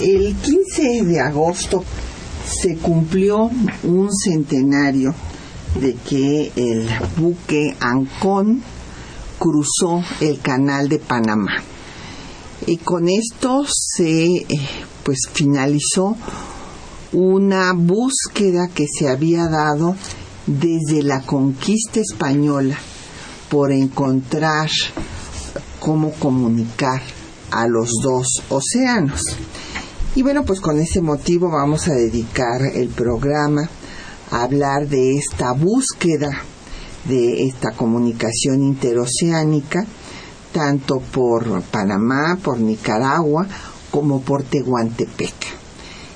El 15 de agosto se cumplió un centenario de que el buque Ancón cruzó el canal de Panamá. Y con esto se eh, pues finalizó una búsqueda que se había dado desde la conquista española por encontrar cómo comunicar a los dos océanos. Y bueno, pues con ese motivo vamos a dedicar el programa a hablar de esta búsqueda de esta comunicación interoceánica, tanto por Panamá, por Nicaragua, como por Tehuantepec.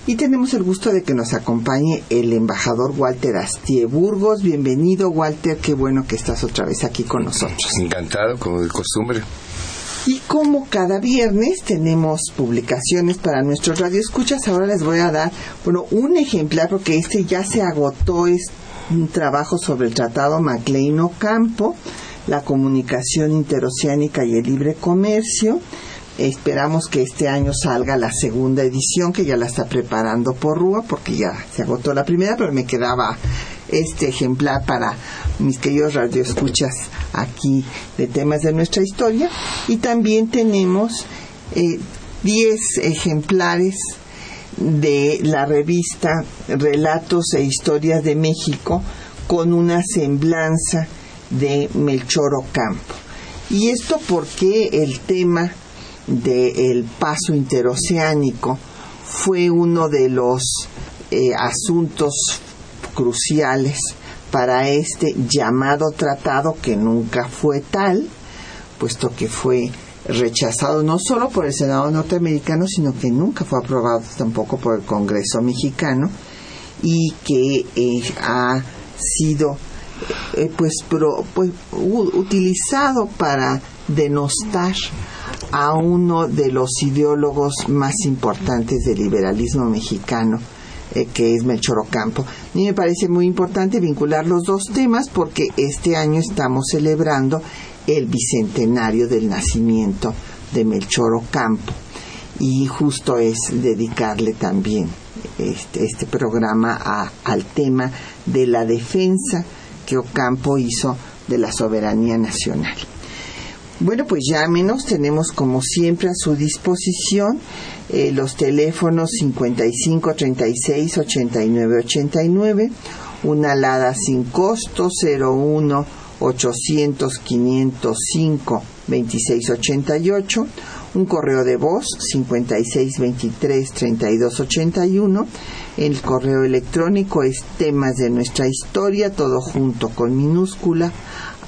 Y tenemos el gusto de que nos acompañe el embajador Walter Astie Burgos. Bienvenido, Walter. Qué bueno que estás otra vez aquí con nosotros. Encantado, como de costumbre. Y como cada viernes tenemos publicaciones para nuestros radioescuchas, ahora les voy a dar, bueno, un ejemplar porque este ya se agotó, es un trabajo sobre el Tratado Maclean Ocampo, la comunicación interoceánica y el libre comercio. Esperamos que este año salga la segunda edición, que ya la está preparando por Rúa, porque ya se agotó la primera, pero me quedaba este ejemplar para mis queridos radioescuchas aquí de temas de nuestra historia. Y también tenemos 10 eh, ejemplares de la revista Relatos e Historias de México con una semblanza de Melchor Ocampo. Y esto porque el tema del paso interoceánico fue uno de los eh, asuntos cruciales para este llamado tratado que nunca fue tal, puesto que fue rechazado no solo por el Senado norteamericano, sino que nunca fue aprobado tampoco por el Congreso mexicano y que eh, ha sido eh, pues, pues utilizado para denostar a uno de los ideólogos más importantes del liberalismo mexicano, eh, que es Melchor Ocampo. A mí me parece muy importante vincular los dos temas porque este año estamos celebrando el bicentenario del nacimiento de Melchor Ocampo y justo es dedicarle también este, este programa al tema de la defensa que Ocampo hizo de la soberanía nacional. Bueno, pues llámenos, tenemos como siempre a su disposición eh, los teléfonos 55 36 89 89, una alada sin costo 01 800 505 26 88, un correo de voz 56 23 32 81, el correo electrónico es temas de nuestra historia, todo junto con minúscula,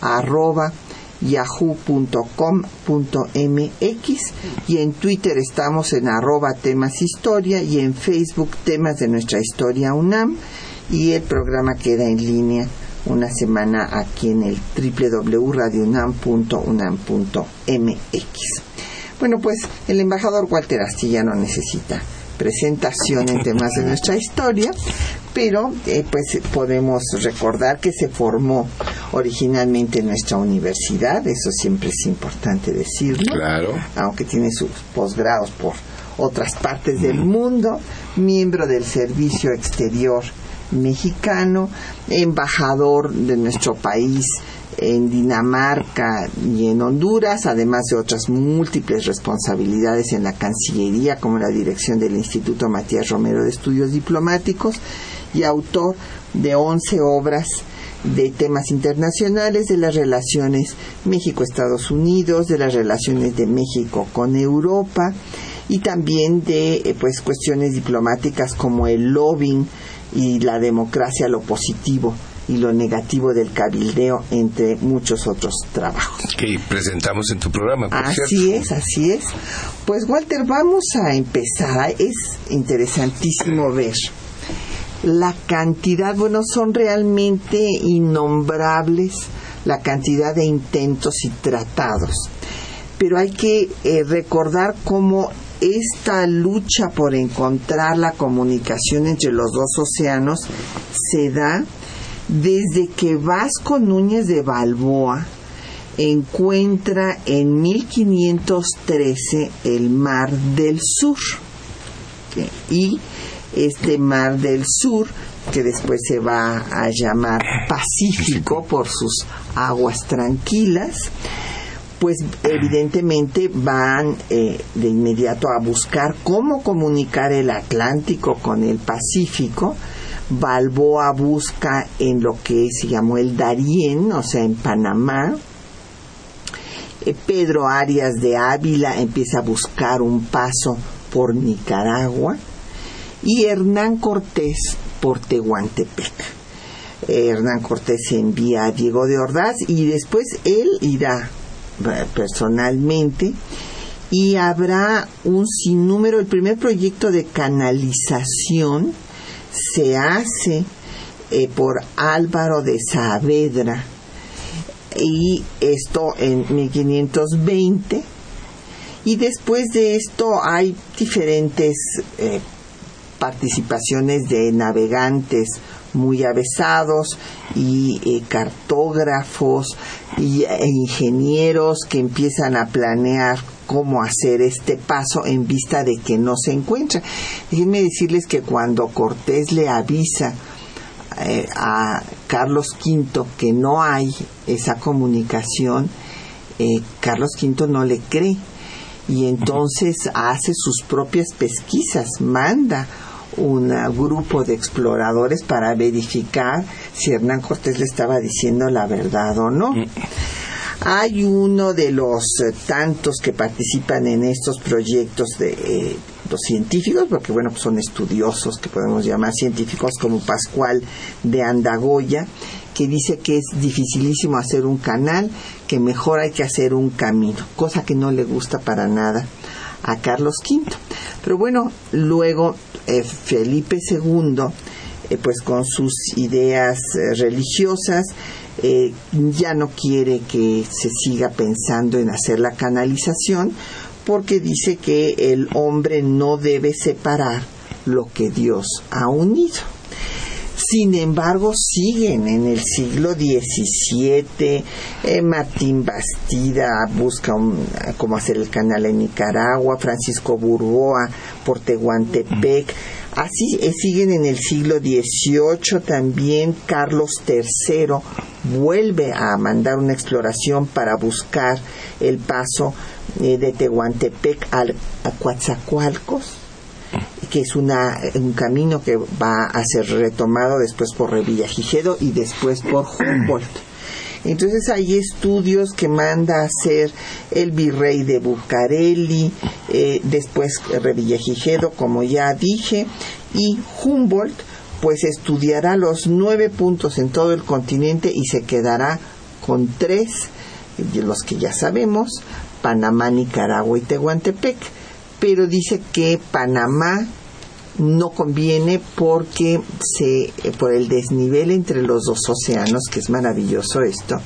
arroba yahoo.com.mx y en Twitter estamos en arroba temas historia y en Facebook temas de nuestra historia UNAM y el programa queda en línea una semana aquí en el www.radiounam.unam.mx. Bueno, pues el embajador Walter Astilla no necesita presentación en temas de nuestra historia, pero eh, pues podemos recordar que se formó originalmente en nuestra universidad, eso siempre es importante decirlo, claro. aunque tiene sus posgrados por otras partes del mundo, miembro del Servicio Exterior mexicano, embajador de nuestro país en Dinamarca y en Honduras, además de otras múltiples responsabilidades en la Cancillería, como la dirección del Instituto Matías Romero de Estudios Diplomáticos, y autor de 11 obras de temas internacionales, de las relaciones México-Estados Unidos, de las relaciones de México con Europa y también de eh, pues cuestiones diplomáticas como el lobbying y la democracia lo positivo y lo negativo del cabildeo, entre muchos otros trabajos. Que presentamos en tu programa, por Así es, así es. Pues Walter, vamos a empezar. Es interesantísimo ver la cantidad, bueno, son realmente innombrables la cantidad de intentos y tratados. Pero hay que eh, recordar cómo esta lucha por encontrar la comunicación entre los dos océanos se da desde que Vasco Núñez de Balboa encuentra en 1513 el Mar del Sur. Y este Mar del Sur, que después se va a llamar Pacífico por sus aguas tranquilas, pues evidentemente van eh, de inmediato a buscar cómo comunicar el Atlántico con el Pacífico. Balboa busca en lo que se llamó el Darién, o sea, en Panamá. Eh, Pedro Arias de Ávila empieza a buscar un paso por Nicaragua y Hernán Cortés por Tehuantepec. Eh, Hernán Cortés envía a Diego de Ordaz y después él irá personalmente y habrá un sinnúmero, el primer proyecto de canalización se hace eh, por Álvaro de Saavedra. Y esto en 1520 y después de esto hay diferentes eh, participaciones de navegantes muy avesados y eh, cartógrafos y, e ingenieros que empiezan a planear cómo hacer este paso en vista de que no se encuentra. Déjenme decirles que cuando Cortés le avisa eh, a Carlos V que no hay esa comunicación, eh, Carlos V no le cree y entonces hace sus propias pesquisas, manda un grupo de exploradores para verificar si Hernán Cortés le estaba diciendo la verdad o no. Hay uno de los eh, tantos que participan en estos proyectos de eh, los científicos, porque bueno, pues son estudiosos que podemos llamar científicos como Pascual de Andagoya, que dice que es dificilísimo hacer un canal, que mejor hay que hacer un camino, cosa que no le gusta para nada a Carlos V. Pero bueno, luego eh, Felipe II, eh, pues con sus ideas religiosas, ya no quiere que se siga pensando en hacer la canalización porque dice que el hombre no debe separar lo que Dios ha unido. Sin embargo, siguen en el siglo XVII. Martín Bastida busca cómo hacer el canal en Nicaragua. Francisco Burgoa por Tehuantepec. Así eh, siguen en el siglo XVIII también. Carlos III vuelve a mandar una exploración para buscar el paso eh, de Tehuantepec a Coatzacoalcos que es una, un camino que va a ser retomado después por Revillagigedo y después por Humboldt. Entonces hay estudios que manda a hacer el virrey de Bucareli, eh, después Revillagigedo, como ya dije, y Humboldt pues estudiará los nueve puntos en todo el continente y se quedará con tres, los que ya sabemos, Panamá, Nicaragua y Tehuantepec. Pero dice que Panamá no conviene porque se por el desnivel entre los dos océanos, que es maravilloso esto,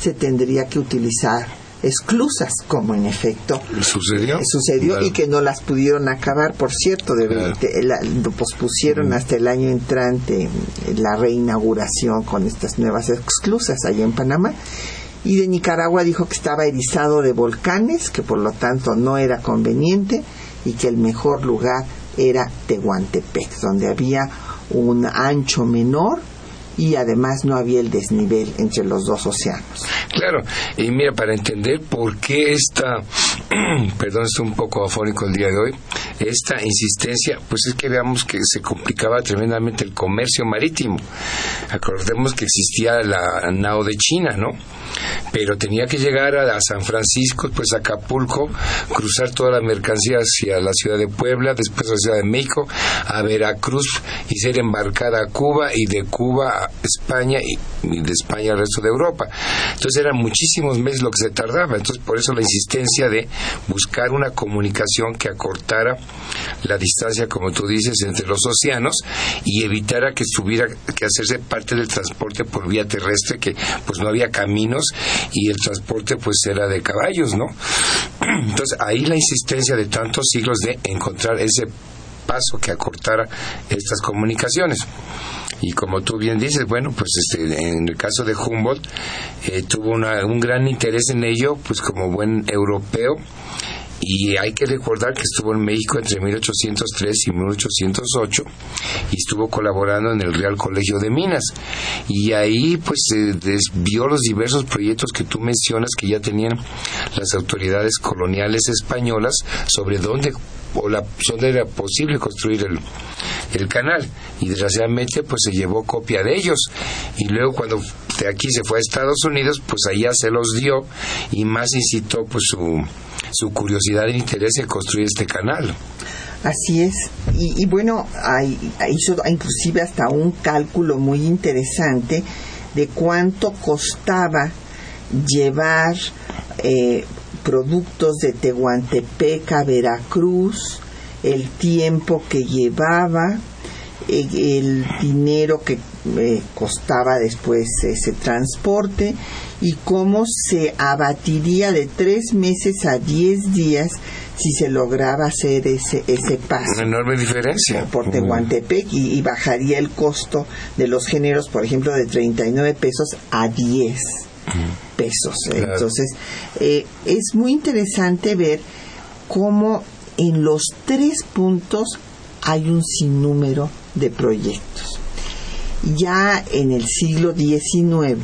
se tendría que utilizar esclusas, como en efecto sucedió, sucedió y que no las pudieron acabar, por cierto, de, lo pospusieron hasta el año entrante la reinauguración con estas nuevas esclusas allá en Panamá. Y de Nicaragua dijo que estaba erizado de volcanes, que por lo tanto no era conveniente y que el mejor lugar era Tehuantepec, donde había un ancho menor y además no había el desnivel entre los dos océanos. Claro, y mira, para entender por qué esta, perdón, estoy un poco afónico el día de hoy, esta insistencia, pues es que veamos que se complicaba tremendamente el comercio marítimo. Acordemos que existía la nao de China, ¿no? pero tenía que llegar a, San Francisco, pues a Acapulco, cruzar toda la mercancía hacia la ciudad de Puebla, después a la ciudad de México, a Veracruz y ser embarcada a Cuba y de Cuba a España y, de España al resto de Europa. Entonces eran muchísimos meses lo que se tardaba, entonces por eso la insistencia de buscar una comunicación que acortara la distancia, como tú dices, entre los océanos y evitara que tuviera que hacerse parte del transporte por vía terrestre, que pues no había caminos y el transporte pues era de caballos, ¿no? Entonces ahí la insistencia de tantos siglos de encontrar ese paso que acortara estas comunicaciones. Y como tú bien dices, bueno, pues este, en el caso de Humboldt eh, tuvo un gran interés en ello, pues como buen europeo, y hay que recordar que estuvo en México entre 1803 y 1808 y estuvo colaborando en el Real Colegio de Minas. Y ahí pues se desvió los diversos proyectos que tú mencionas que ya tenían las autoridades coloniales españolas sobre dónde o la, dónde era posible construir el, el canal y desgraciadamente pues se llevó copia de ellos y luego cuando de aquí se fue a Estados Unidos pues allá se los dio y más incitó pues su su curiosidad e interés en construir este canal. Así es. Y, bueno, hay, hizo inclusive hasta un cálculo muy interesante de cuánto costaba llevar eh, productos de Tehuantepec a Veracruz, el tiempo que llevaba, eh, el dinero que eh, costaba después ese transporte y cómo se abatiría de tres meses a diez días si se lograba hacer ese, ese paso. Una enorme diferencia. Por Tehuantepec y, bajaría el costo de los géneros, por ejemplo, de 39 pesos a 10 pesos. Entonces, eh, es muy interesante ver cómo en los tres puntos hay un sinnúmero de proyectos. Ya en el siglo XIX,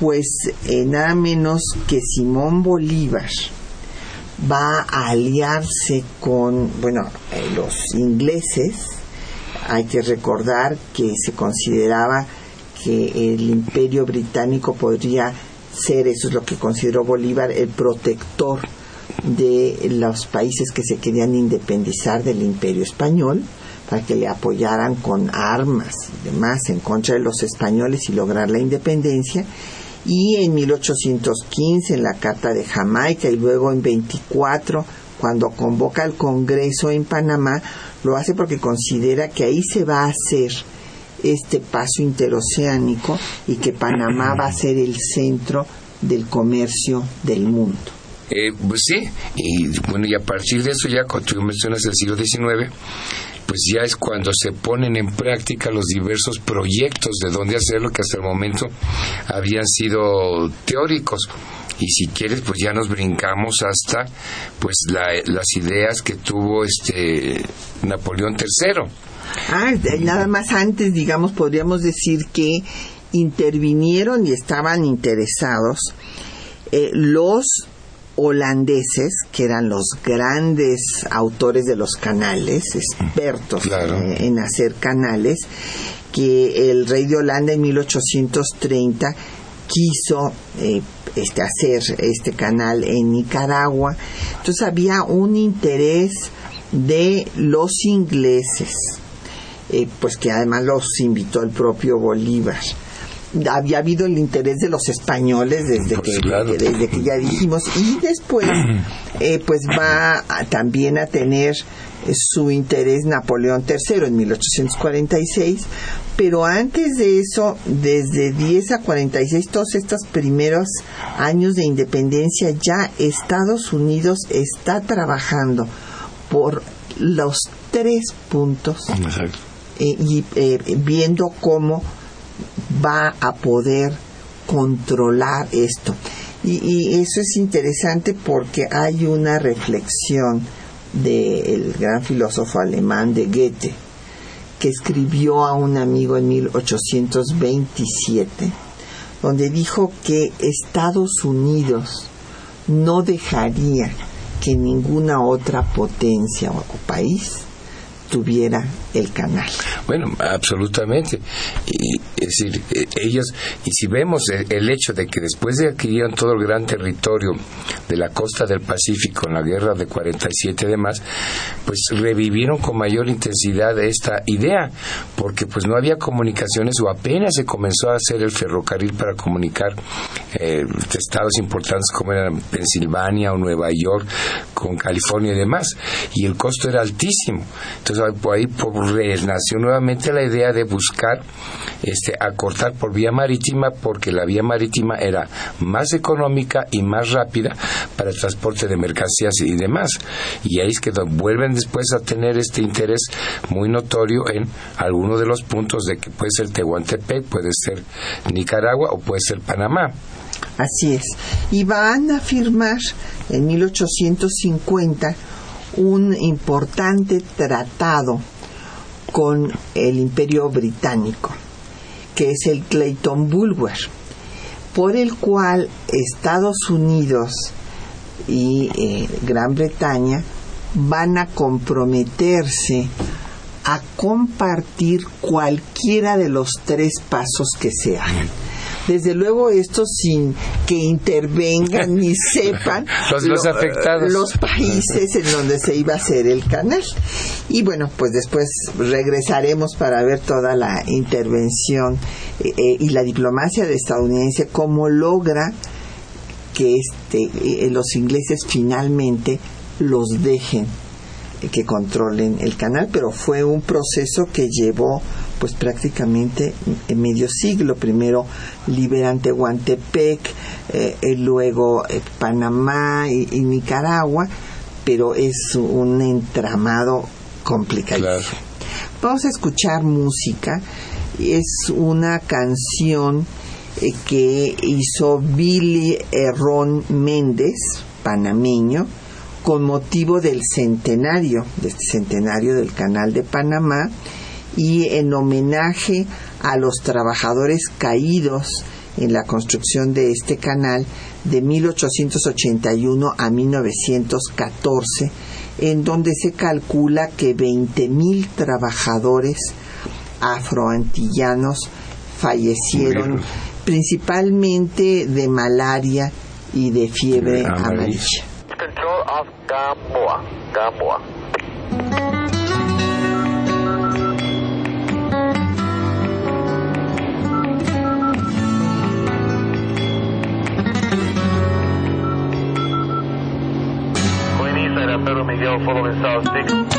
pues eh, nada menos que Simón Bolívar va a aliarse con, bueno, eh, los ingleses. Hay que recordar que se consideraba que el imperio británico podría ser, eso es lo que consideró Bolívar, el protector de los países que se querían independizar del imperio español para que le apoyaran con armas y demás en contra de los españoles y lograr la independencia. Y en 1815 en la Carta de Jamaica y luego en 24 cuando convoca al Congreso en Panamá lo hace porque considera que ahí se va a hacer este paso interoceánico y que Panamá va a ser el centro del comercio del mundo. Eh, pues sí, y bueno, y a partir de eso ya, cuando tú mencionas el siglo XIX, pues ya es cuando se ponen en práctica los diversos proyectos de dónde hacerlo que hasta el momento habían sido teóricos y si quieres pues ya nos brincamos hasta pues las ideas que tuvo este Napoleón III. Ah, nada más antes digamos podríamos decir que intervinieron y estaban interesados eh, los holandeses, que eran los grandes autores de los canales, expertos eh, en hacer canales, que el rey de Holanda en 1830 quiso eh, este, hacer este canal en Nicaragua. Entonces había un interés de los ingleses, eh, pues que además los invitó el propio Bolívar. Había habido el interés de los españoles desde, pues que, desde que ya dijimos. Y después eh, pues va también a tener eh, su interés Napoleón III en 1846 pero antes de eso desde 10 a 46 todos estos primeros años de independencia ya Estados Unidos está trabajando por los tres puntos y viendo cómo va a poder controlar esto. Y, eso es interesante porque hay una reflexión del gran filósofo alemán de Goethe que escribió a un amigo en 1827, donde dijo que Estados Unidos no dejaría que ninguna otra potencia o país tuviera el canal. Bueno, absolutamente. Y, es decir, eh, ellos, y si vemos el, hecho de que después de adquirieron todo el gran territorio de la costa del Pacífico en la guerra de 47 y demás, pues revivieron con mayor intensidad esta idea, porque pues no había comunicaciones o apenas se comenzó a hacer el ferrocarril para comunicar eh, estados importantes como eran Pensilvania o Nueva York con California y demás, y el costo era altísimo. Entonces ahí por, nació nuevamente la idea de buscar este, acortar por vía marítima porque la vía marítima era más económica y más rápida para el transporte de mercancías y demás. Y ahí es que vuelven después a tener este interés muy notorio en alguno de los puntos de que puede ser Tehuantepec, puede ser Nicaragua o puede ser Panamá. Así es. Y van a firmar en 1850 un importante tratado con el imperio británico, que es el Clayton Bulwer, por el cual Estados Unidos y eh, Gran Bretaña van a comprometerse a compartir cualquiera de los tres pasos que se hagan desde luego esto sin que intervengan ni sepan los, afectados. los países en donde se iba a hacer el canal. Y bueno, pues después regresaremos para ver toda la intervención eh, eh, y la diplomacia de estadounidense, cómo logra que este, eh, los ingleses finalmente los dejen que controlen el canal, pero fue un proceso que llevó pues prácticamente en medio siglo. Primero liberan Tehuantepec, eh, y luego eh, Panamá y, Nicaragua, pero es un entramado complicado. Vamos a escuchar música. Es una canción eh, que hizo Billy Herrón Méndez, panameño, con motivo del centenario, de este centenario del Canal de Panamá, y en homenaje a los trabajadores caídos en la construcción de este canal de 1881 a 1914, en donde se calcula que 20.000 trabajadores afroantillanos fallecieron, principalmente de malaria y de fiebre amarilla. Pedro Miguel following South 6.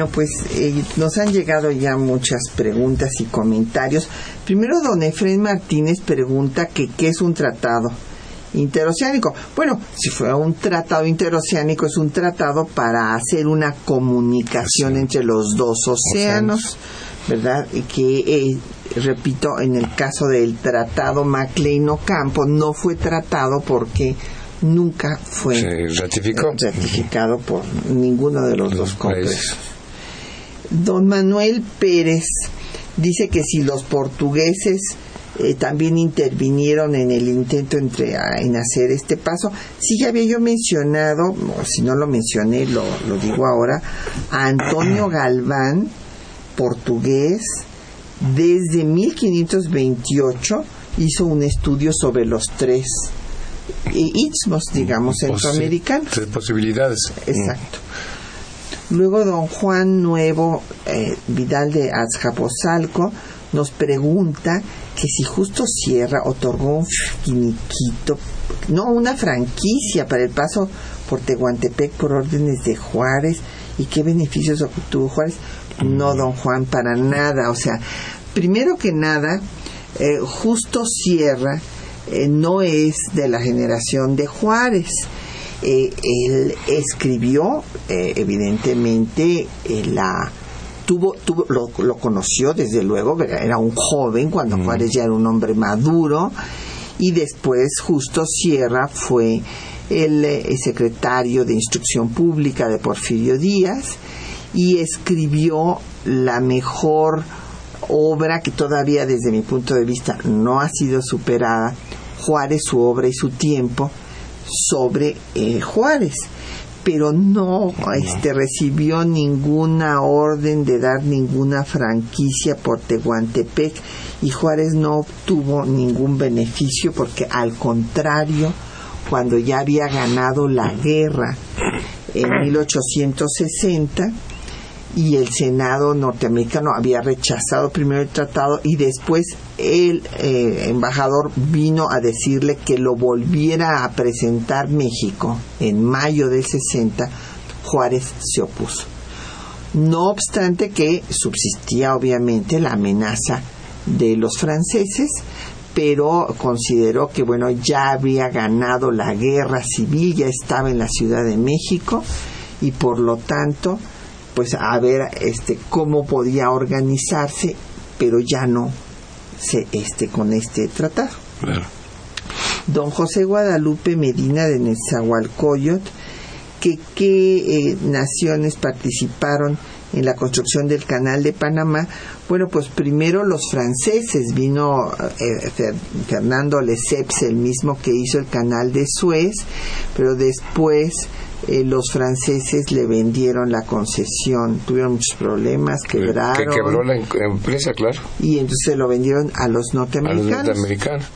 Bueno, pues eh, nos han llegado ya muchas preguntas y comentarios. Primero, don Efraín Martínez pregunta que qué es un tratado interoceánico. Bueno, si fuera un tratado interoceánico, es un tratado para hacer una comunicación entre los dos océanos, ¿verdad? Y que, eh, repito, en el caso del tratado MacLean Ocampo, no fue tratado porque nunca fue ratificó. ratificado por ninguno de los dos congresos. Don Manuel Pérez dice que si los portugueses eh, también intervinieron en el intento entre, en hacer este paso, sí ya había yo mencionado, o si no lo mencioné, lo, lo digo ahora, a Antonio Galván, portugués, desde 1528 hizo un estudio sobre los tres eh, istmos, digamos, centroamericanos. tres posibilidades. Exacto. Luego don Juan Nuevo eh, Vidal de Azcapotzalco nos pregunta que si Justo Sierra otorgó un finiquito, no una franquicia para el paso por Tehuantepec por órdenes de Juárez y qué beneficios obtuvo Juárez. No, don Juan, para nada. O sea, primero que nada, eh, Justo Sierra eh, no es de la generación de Juárez. Eh, él escribió, eh, evidentemente, eh, la tuvo, tuvo lo, lo conoció desde luego, ¿verdad? era un joven cuando Juárez ya era un hombre maduro y después Justo Sierra fue el, secretario de Instrucción Pública de Porfirio Díaz y escribió la mejor obra que todavía desde mi punto de vista no ha sido superada, Juárez, su obra y su tiempo, sobre eh, Juárez pero no este, recibió ninguna orden de dar ninguna franquicia por Tehuantepec y Juárez no obtuvo ningún beneficio porque al contrario, cuando ya había ganado la guerra en 1860 y el Senado norteamericano había rechazado primero el tratado y después el eh, embajador vino a decirle que lo volviera a presentar México en mayo del 60, Juárez se opuso. No obstante que subsistía obviamente la amenaza de los franceses, pero consideró que bueno ya había ganado la guerra civil, ya estaba en la Ciudad de México y por lo tanto pues a ver este cómo podía organizarse, pero ya no se este con este tratado. Claro. Don José Guadalupe Medina de Nezahualcóyotl, que qué eh, naciones participaron en la construcción del canal de Panamá. Bueno, pues primero los franceses, vino eh, Fer- Fernando Lesseps, el mismo que hizo el canal de Suez, pero después eh, los franceses le vendieron la concesión, tuvieron muchos problemas, quebraron Que quebró la em- empresa, claro. y entonces lo vendieron a los a los norteamericanos.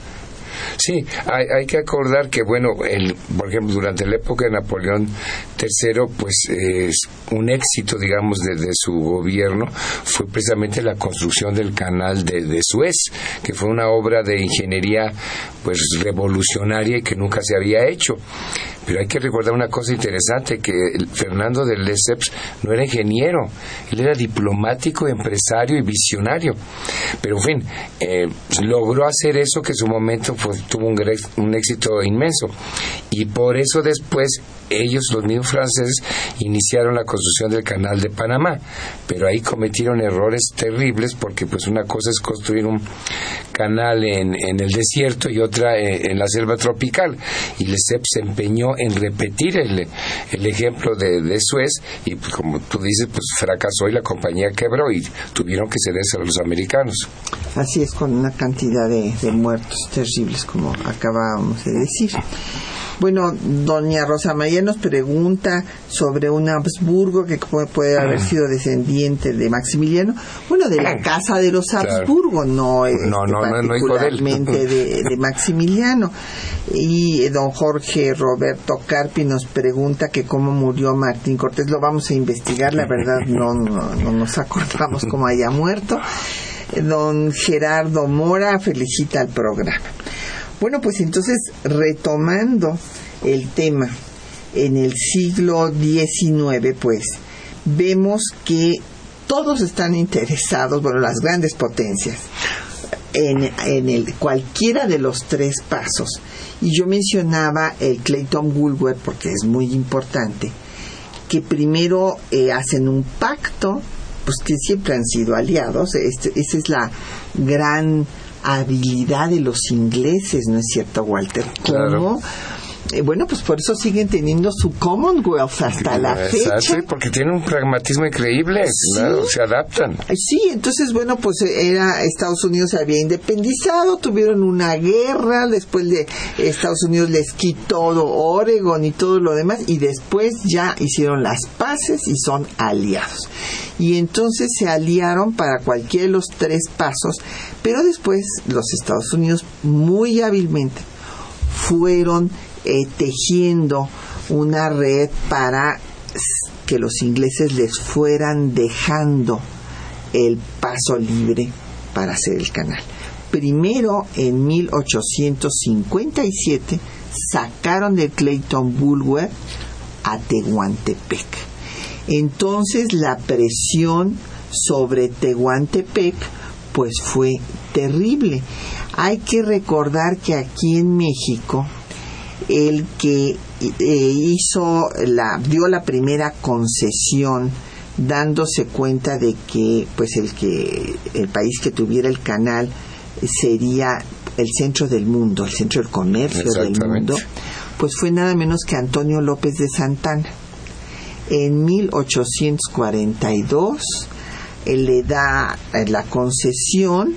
Sí, hay, hay que acordar que, bueno, el, por ejemplo, durante la época de Napoleón III, pues es un éxito, digamos, de, su gobierno fue precisamente la construcción del canal de, de Suez, que fue una obra de ingeniería, pues, revolucionaria y que nunca se había hecho. Pero hay que recordar una cosa interesante, que Fernando de Lesseps no era ingeniero, él era diplomático, empresario y visionario. Pero en fin, eh, logró hacer eso que en su momento fue- tuvo un, un éxito inmenso. Y por eso después ellos, los mismos franceses, iniciaron la construcción del canal de Panamá. Pero ahí cometieron errores terribles porque pues una cosa es construir un canal en, en el desierto y otra en, en la selva tropical. Y Lesseps se empeñó en repetir el, el ejemplo de, de Suez y pues, como tú dices, pues fracasó y la compañía quebró y tuvieron que cederse a los americanos. Así es, con una cantidad de, de muertos terribles, como acabábamos de decir. Bueno, doña Rosa María nos pregunta sobre un Habsburgo que pu- puede haber sido descendiente de Maximiliano. Bueno, de la casa de los Claro. Habsburgo, no, este, No, no, de particularmente de, Maximiliano. Y eh, don Jorge Roberto Carpi nos pregunta que cómo murió Martín Cortés. Lo vamos a investigar, la verdad no, no, no nos acordamos cómo haya muerto. Don Gerardo Mora felicita al programa. Bueno, pues entonces, retomando el tema, en el siglo XIX, pues, vemos que todos están interesados, bueno, las grandes potencias, en, en el, cualquiera de los tres pasos. Y yo mencionaba el Clayton Woolworth porque es muy importante, que primero eh, hacen un pacto, pues que siempre han sido aliados, este, esa es la gran habilidad de los ingleses, ¿no es cierto, Walter? Claro. ¿Cómo? Eh, bueno, pues por eso siguen teniendo su Commonwealth hasta la fecha. porque tienen un pragmatismo increíble, claro, se adaptan. Sí, entonces, bueno, pues eh, era Estados Unidos se había independizado, tuvieron una guerra, después de Estados Unidos les quitó Oregon y todo lo demás, y después ya hicieron las paces y son aliados. Y entonces se aliaron para cualquiera de los tres pasos, pero después los Estados Unidos muy hábilmente fueron eh, tejiendo una red para que los ingleses les fueran dejando el paso libre para hacer el canal. Primero, en 1857, sacaron de Clayton Bulwer a Tehuantepec. Entonces la presión sobre Tehuantepec pues fue terrible. Hay que recordar que aquí en México el que eh, hizo la dio la primera concesión dándose cuenta de que pues el que el país que tuviera el canal sería el centro del mundo, el centro del comercio del mundo, pues fue nada menos que Antonio López de Santana. En 1842 él le da eh, la concesión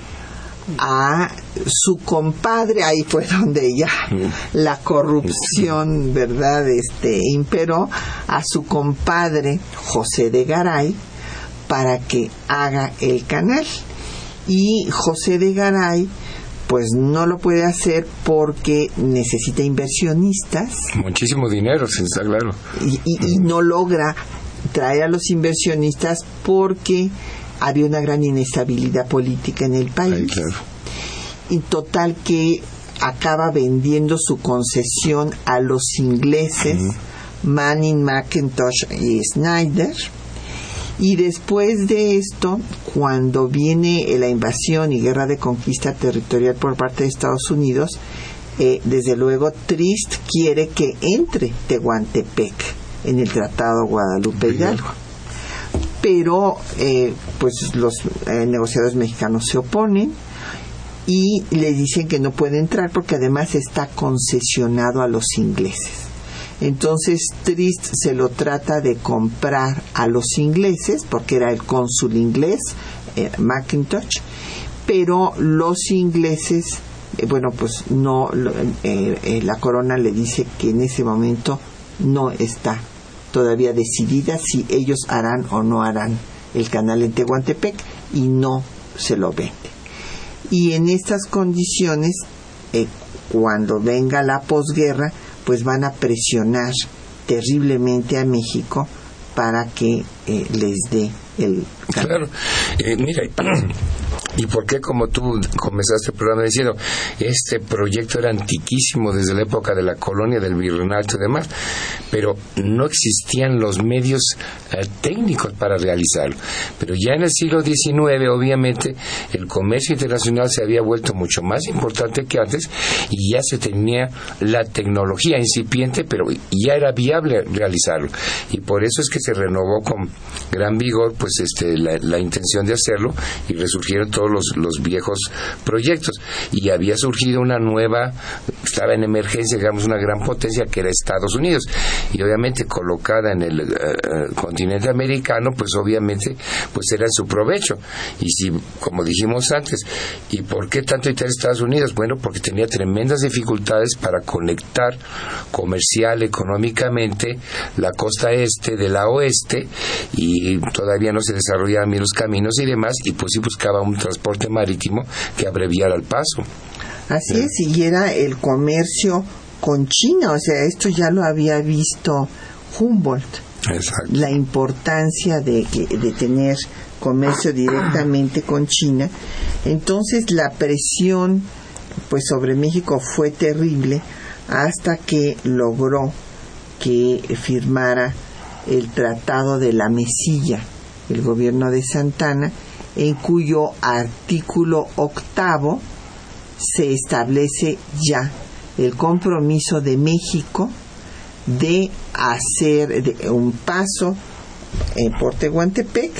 a su compadre, ahí fue donde ya la corrupción, ¿verdad?, este, imperó, a su compadre José de Garay para que haga el canal. Y José de Garay, pues no lo puede hacer porque necesita inversionistas Muchísimo dinero, sí, está claro. y, y- y no logra traer a los inversionistas porque había una gran inestabilidad política en el país. Claro. Y total que acaba vendiendo su concesión a los ingleses, Manning, McIntosh y Snyder. Y después de esto, cuando viene la invasión y guerra de conquista territorial por parte de Estados Unidos, eh, desde luego Trist quiere que entre Tehuantepec en el Tratado Guadalupe Hidalgo. Pero eh, pues los eh, negociadores mexicanos se oponen y le dicen que no puede entrar porque además está concesionado a los ingleses. Entonces Trist se lo trata de comprar a los ingleses porque era el cónsul inglés, eh, Mackintosh, pero los ingleses, eh, bueno, pues no, eh, la corona le dice que en ese momento no está todavía decidida si ellos harán o no harán el canal en Tehuantepec y no se lo vende. Y en estas condiciones, eh, cuando venga la posguerra, pues van a presionar terriblemente a México para que eh, les dé el canal. Claro. Eh, mira, ¿Y por qué, como tú comenzaste el programa diciendo, este proyecto era antiquísimo desde la época de la colonia, del virreinato y demás, pero no existían los medios eh, técnicos para realizarlo. Pero ya en el siglo XIX, obviamente, el comercio internacional se había vuelto mucho más importante que antes y ya se tenía la tecnología incipiente, pero ya era viable realizarlo. Y por eso es que se renovó con gran vigor pues este la, la intención de hacerlo y resurgieron todos los, los viejos proyectos. Y había surgido una nueva, estaba en emergencia, digamos, una gran potencia que era Estados Unidos. Y obviamente colocada en el eh, continente americano, pues obviamente pues era en su provecho. Y si, como dijimos antes, ¿y por qué tanto interés Estados Unidos? Bueno, porque tenía tremendas dificultades para conectar comercial, económicamente, la costa este de la oeste y todavía no se desarrollaban bien los caminos y demás, y pues sí buscaba un transporte marítimo que abreviara el paso. Así es, y era el comercio con China, o sea, esto ya lo había visto Humboldt, Exacto. la importancia de, que- de tener comercio directamente con China. Entonces la presión pues sobre México fue terrible hasta que logró que firmara el Tratado de la Mesilla, el gobierno de Santana, en cuyo artículo octavo se establece ya el compromiso de México de hacer un paso eh, por Tehuantepec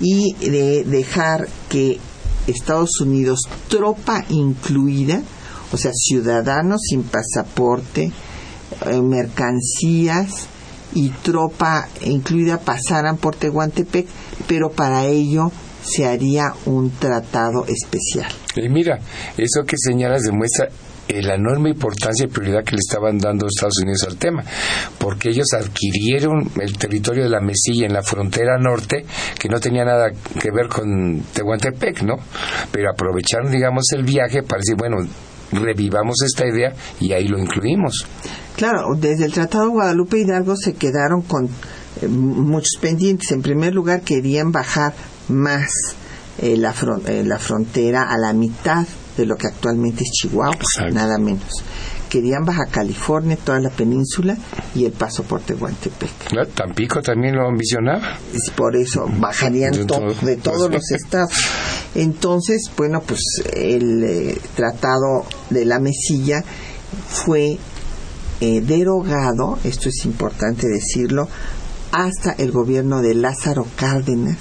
y de dejar que Estados Unidos, tropa incluida, o sea, ciudadanos sin pasaporte, eh, mercancías y tropa incluida pasaran por Tehuantepec, pero para ello se haría un tratado especial. Y mira, eso que señalas demuestra eh, la enorme importancia y prioridad que le estaban dando Estados Unidos al tema, porque ellos adquirieron el territorio de la Mesilla en la frontera norte, que no tenía nada que ver con Tehuantepec, ¿no? Pero aprovecharon, digamos, el viaje para decir, bueno, revivamos esta idea y ahí lo incluimos. Claro, desde el Tratado de Guadalupe Hidalgo se quedaron con eh, muchos pendientes. En primer lugar, querían bajar más eh, la, fron- eh, la frontera a la mitad de lo que actualmente es Chihuahua, Exacto. nada menos. Querían Baja California, toda la península y el paso por Tehuantepec. ¿No? Tampico también lo ambicionaba. Y por eso bajarían De to- todo- de todos pues, los estados. Entonces, bueno, pues el eh, tratado de la Mesilla fue eh, derogado, esto es importante decirlo, hasta el gobierno de Lázaro Cárdenas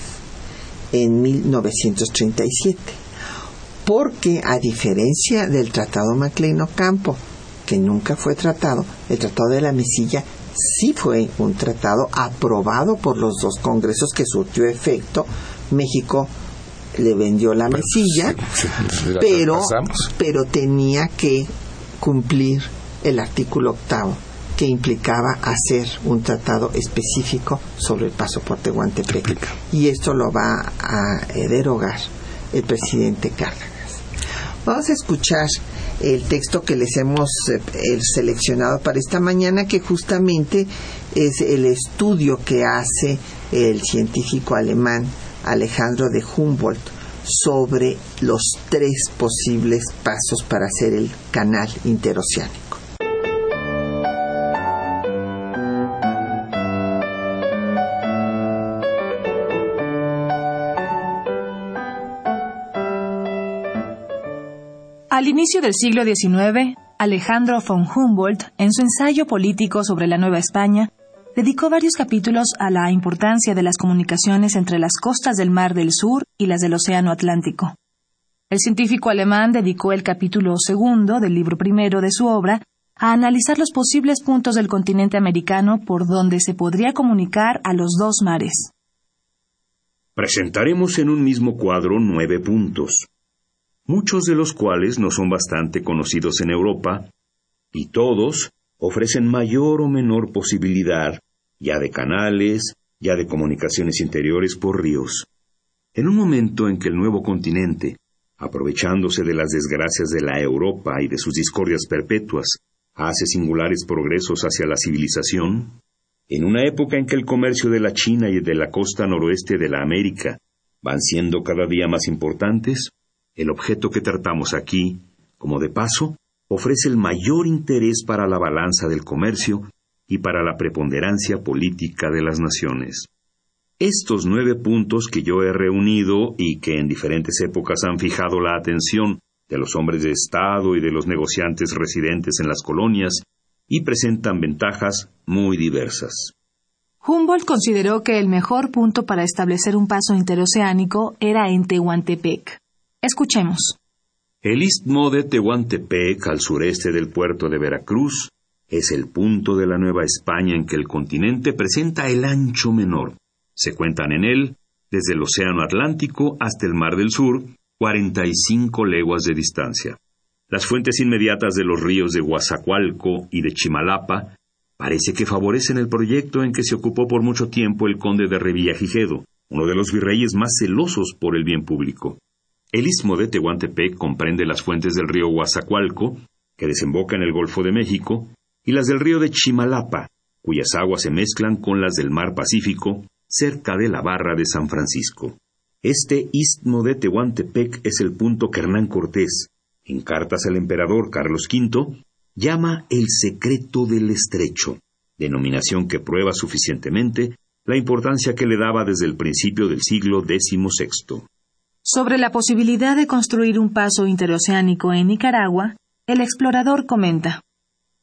en 1937. Porque a diferencia del Tratado Maclean Ocampo, que nunca fue tratado, el Tratado de la Mesilla sí fue un tratado aprobado por los dos congresos que surtió efecto. México le vendió la mesilla, Sí, sí, la pero, pero tenía que cumplir el artículo octavo que implicaba hacer un tratado específico sobre el paso por Tehuantepec. Y esto lo va a eh, derogar el presidente Cárdenas. Vamos a escuchar el texto que les hemos eh, seleccionado para esta mañana, que justamente es el estudio que hace el científico alemán Alejandro de Humboldt sobre los tres posibles pasos para hacer el canal interoceánico. Al inicio del siglo XIX, Alejandro von Humboldt, en su ensayo político sobre la Nueva España, dedicó varios capítulos a la importancia de las comunicaciones entre las costas del Mar del Sur y las del Océano Atlántico. El científico alemán dedicó el capítulo segundo del libro primero de su obra a analizar los posibles puntos del continente americano por donde se podría comunicar a los dos mares. Presentaremos en un mismo cuadro nueve puntos, muchos de los cuales no son bastante conocidos en Europa, y todos ofrecen mayor o menor posibilidad, ya de canales, ya de comunicaciones interiores por ríos. En un momento en que el nuevo continente, aprovechándose de las desgracias de la Europa y de sus discordias perpetuas, hace singulares progresos hacia la civilización, en una época en que el comercio de la China y de la costa noroeste de la América van siendo cada día más importantes, El objeto que tratamos aquí, como de paso, ofrece el mayor interés para la balanza del comercio y para la preponderancia política de las naciones. Estos nueve puntos que yo he reunido y que en diferentes épocas han fijado la atención de los hombres de Estado y de los negociantes residentes en las colonias y presentan ventajas muy diversas. Humboldt consideró que el mejor punto para establecer un paso interoceánico era en Tehuantepec. Escuchemos. El istmo de Tehuantepec, al sureste del puerto de Veracruz, es el punto de la Nueva España en que el continente presenta el ancho menor. Se cuentan en él, desde el Océano Atlántico hasta el Mar del Sur, 45 leguas de distancia. Las fuentes inmediatas de los ríos de Guazacualco y de Chimalapa parece que favorecen el proyecto en que se ocupó por mucho tiempo el conde de Revillagigedo, uno de los virreyes más celosos por el bien público. El istmo de Tehuantepec comprende las fuentes del río Guazacualco, que desemboca en el Golfo de México, y las del río de Chimalapa, cuyas aguas se mezclan con las del mar Pacífico, cerca de la barra de San Francisco. Este istmo de Tehuantepec es el punto que Hernán Cortés, en cartas al emperador Carlos V, llama el secreto del estrecho, denominación que prueba suficientemente la importancia que le daba desde el principio del siglo XVI. Sobre la posibilidad de construir un paso interoceánico en Nicaragua, el explorador comenta.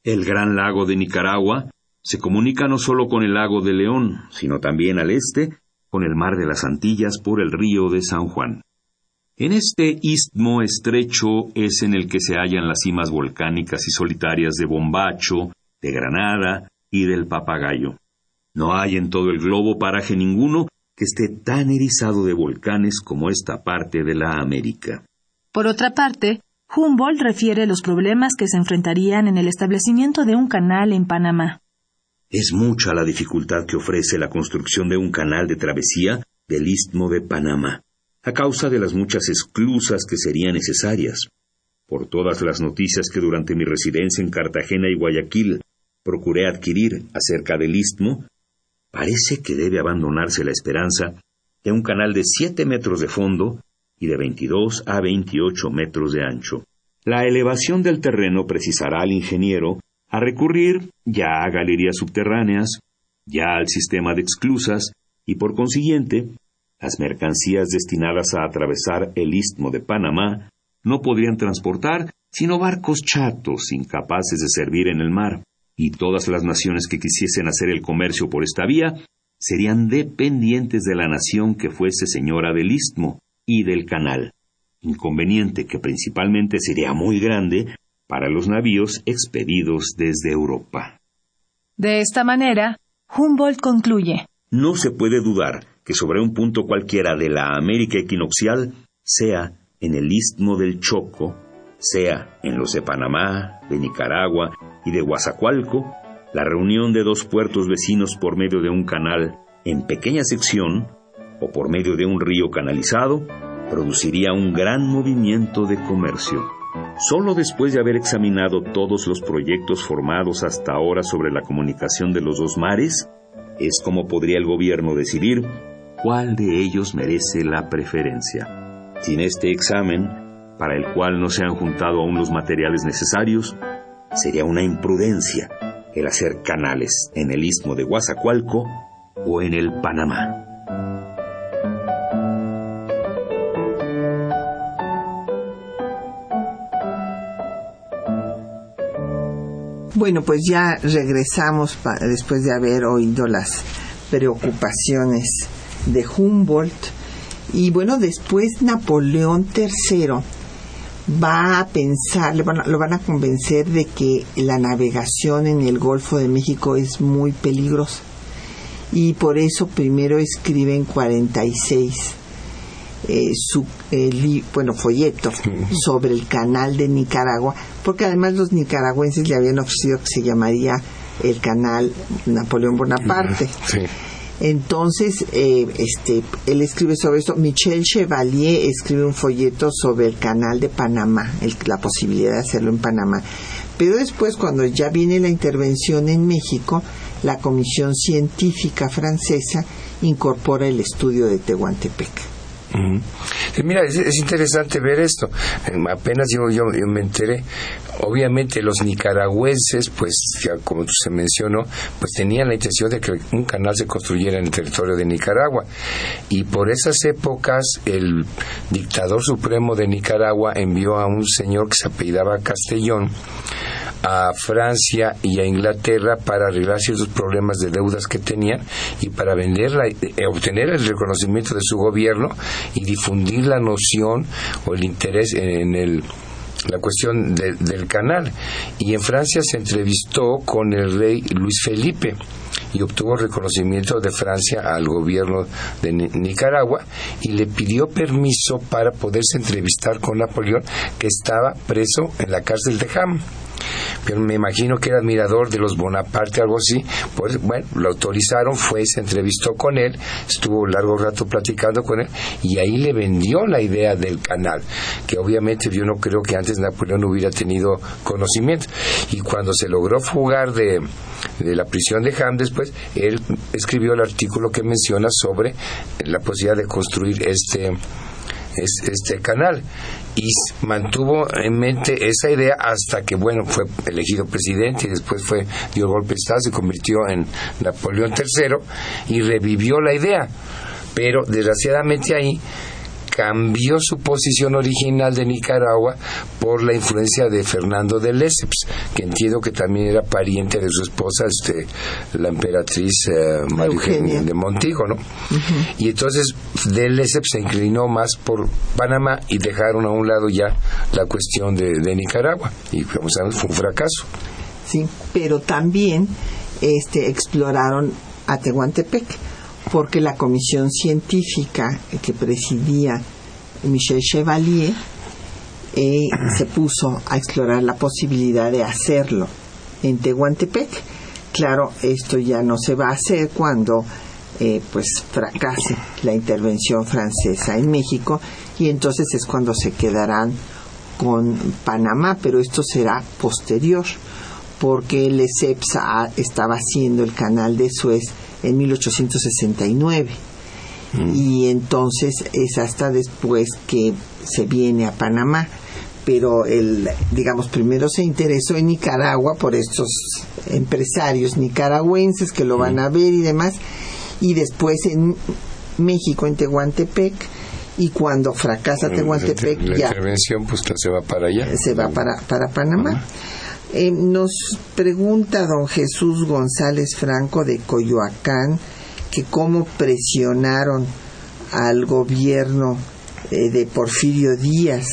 El gran lago de Nicaragua se comunica no solo con el lago de León, sino también al este con el mar de las Antillas por el río de San Juan. En este istmo estrecho es en el que se hallan las cimas volcánicas y solitarias de Bombacho, de Granada y del Papagayo. No hay en todo el globo paraje ninguno que esté tan erizado de volcanes como esta parte de la América. Por otra parte, Humboldt refiere los problemas que se enfrentarían en el establecimiento de un canal en Panamá. Es mucha la dificultad que ofrece la construcción de un canal de travesía del istmo de Panamá, a causa de las muchas esclusas que serían necesarias. Por todas las noticias que durante mi residencia en Cartagena y Guayaquil procuré adquirir acerca del istmo, parece que debe abandonarse la esperanza de un canal de siete metros de fondo y de 22 a 28 metros de ancho. La elevación del terreno precisará al ingeniero a recurrir ya a galerías subterráneas, ya al sistema de exclusas, y por consiguiente, las mercancías destinadas a atravesar el istmo de Panamá no podrían transportar sino barcos chatos incapaces de servir en el mar, y todas las naciones que quisiesen hacer el comercio por esta vía serían dependientes de la nación que fuese señora del istmo y del canal, inconveniente que principalmente sería muy grande para los navíos expedidos desde Europa. De esta manera, Humboldt concluye. No se puede dudar que sobre un punto cualquiera de la América equinoccial, sea en el istmo del Choco, sea en los de Panamá, de Nicaragua y de Guazacualco, la reunión de dos puertos vecinos por medio de un canal en pequeña sección o por medio de un río canalizado produciría un gran movimiento de comercio. Solo después de haber examinado todos los proyectos formados hasta ahora sobre la comunicación de los dos mares, es como podría el gobierno decidir cuál de ellos merece la preferencia. Sin este examen, para el cual no se han juntado aún los materiales necesarios, sería una imprudencia el hacer canales en el istmo de Guazacualco o en el Panamá. Bueno, pues ya regresamos después de haber oído las preocupaciones de Humboldt. Y bueno, después Napoleón III va a pensar, lo van a convencer de que la navegación en el Golfo de México es muy peligrosa. Y por eso primero escribe en 46 eh, su bueno, folleto sobre el canal de Nicaragua, porque además los nicaragüenses le habían ofrecido que se llamaría el canal Napoleón Bonaparte. Entonces, eh, este, él escribe sobre esto. Michel Chevalier escribe un folleto sobre el canal de Panamá, la posibilidad de hacerlo en Panamá. Pero después, cuando ya viene la intervención en México, la Comisión Científica Francesa incorpora el estudio de Tehuantepec. Mira, es, es interesante ver esto. Eh, Apenas yo, me enteré. Obviamente los nicaragüenses, pues ya como se mencionó, pues tenían la intención de que un canal se construyera en el territorio de Nicaragua. Y por esas épocas el dictador supremo de Nicaragua envió a un señor que se apellidaba Castellón a Francia y a Inglaterra para arreglar ciertos problemas de deudas que tenían y para vender la- eh, obtener el reconocimiento de su gobierno y difundir la noción o el interés en el la cuestión de- del canal. Y en Francia se entrevistó con el rey Luis Felipe y obtuvo reconocimiento de Francia al gobierno de Ni- Nicaragua y le pidió permiso para poderse entrevistar con Napoleón que estaba preso en la cárcel de Ham pero me imagino que era admirador de los Bonaparte, algo así. Pues bueno, lo autorizaron, fue, se entrevistó con él, estuvo largo rato platicando con él y ahí le vendió la idea del canal, que obviamente yo no creo que antes Napoleón hubiera tenido conocimiento. Y cuando se logró fugar de, de la prisión de Ham después, él escribió el artículo que menciona sobre la posibilidad de construir este es- este canal. Y mantuvo en mente esa idea hasta que bueno fue elegido presidente y después fue dio el golpe de estado se convirtió en Napoleón III y revivió la idea. Pero desgraciadamente ahí cambió su posición original de Nicaragua por la influencia de Fernando de Lesseps, que entiendo que también era pariente de su esposa, este, la emperatriz eh, María Eugenia de Montijo, ¿no? Y entonces de Lesseps se inclinó más por Panamá y dejaron a un lado ya la cuestión de, de Nicaragua. Y como sabemos fue un fracaso. sí, pero también este, exploraron a Tehuantepec, porque la comisión científica que presidía Michel Chevalier eh, se puso a explorar la posibilidad de hacerlo en Tehuantepec. Claro, esto ya no se va a hacer cuando eh, pues fracase la intervención francesa en México y entonces es cuando se quedarán con Panamá, pero esto será posterior porque el ESEPSA estaba haciendo el canal de Suez en 1869 y entonces es hasta después que se viene a Panamá. Pero el digamos primero se interesó en Nicaragua por estos empresarios nicaragüenses que lo van a ver y demás. Y después en México en Tehuantepec. Y cuando fracasa Tehuantepec la ya intervención pues se va para allá. se va para, para Panamá. Eh, nos pregunta don Jesús González Franco de Coyoacán que cómo presionaron al gobierno eh, de Porfirio Díaz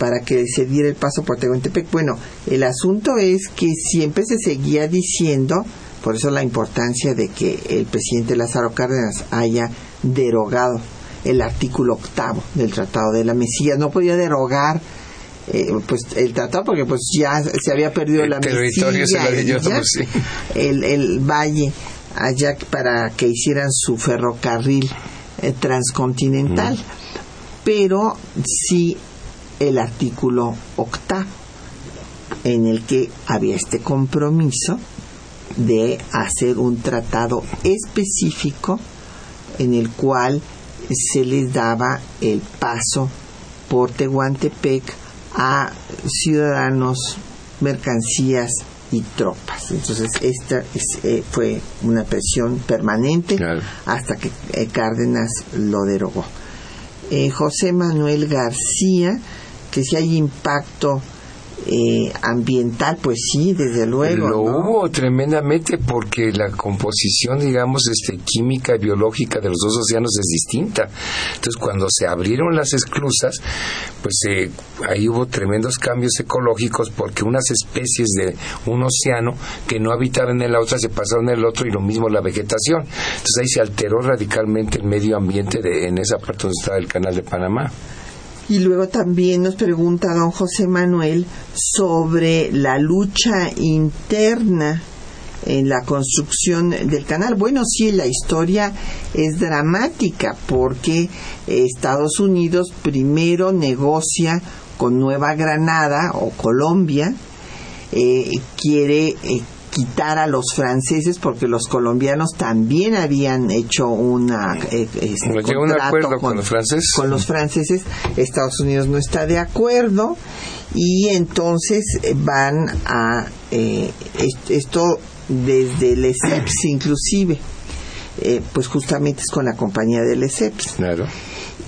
para que se diera el paso por Tehuantepec. Bueno, el asunto es que siempre se seguía diciendo, por eso la importancia de que el presidente Lázaro Cárdenas haya derogado el artículo octavo del Tratado de la Mesía. No podía derogar eh, pues el tratado porque pues ya se había perdido El la territorio Mesilla, dio, sí. el, el valle allá para que hicieran su ferrocarril eh, transcontinental pero sí el artículo octavo en el que había este compromiso de hacer un tratado específico en el cual se les daba el paso por Tehuantepec a ciudadanos, mercancías y tropas. Entonces, esta es, eh, fue una presión permanente Claro. hasta que eh, Cárdenas lo derogó. Eh, José Manuel García, que si hay impacto eh, ambiental, pues sí, desde luego. Lo ¿no? hubo tremendamente porque la composición, digamos, este, química y biológica de los dos océanos es distinta. Entonces, cuando se abrieron las esclusas, pues eh, ahí hubo tremendos cambios ecológicos porque unas especies de un océano que no habitaban en la otra se pasaron en el otro y lo mismo la vegetación. Entonces ahí se alteró radicalmente el medio ambiente de, en esa parte donde estaba el canal de Panamá. Y luego también nos pregunta don José Manuel sobre la lucha interna en la construcción del canal. Bueno, sí, la historia es dramática porque Estados Unidos primero negocia con Nueva Granada o Colombia, eh, quiere eh, quitar a los franceses porque los colombianos también habían hecho una eh, este, un acuerdo con los franceses. con los franceses Estados Unidos no está de acuerdo y entonces eh, van a eh, est- esto desde Lesseps inclusive eh, pues justamente es con la compañía de Lesseps Claro.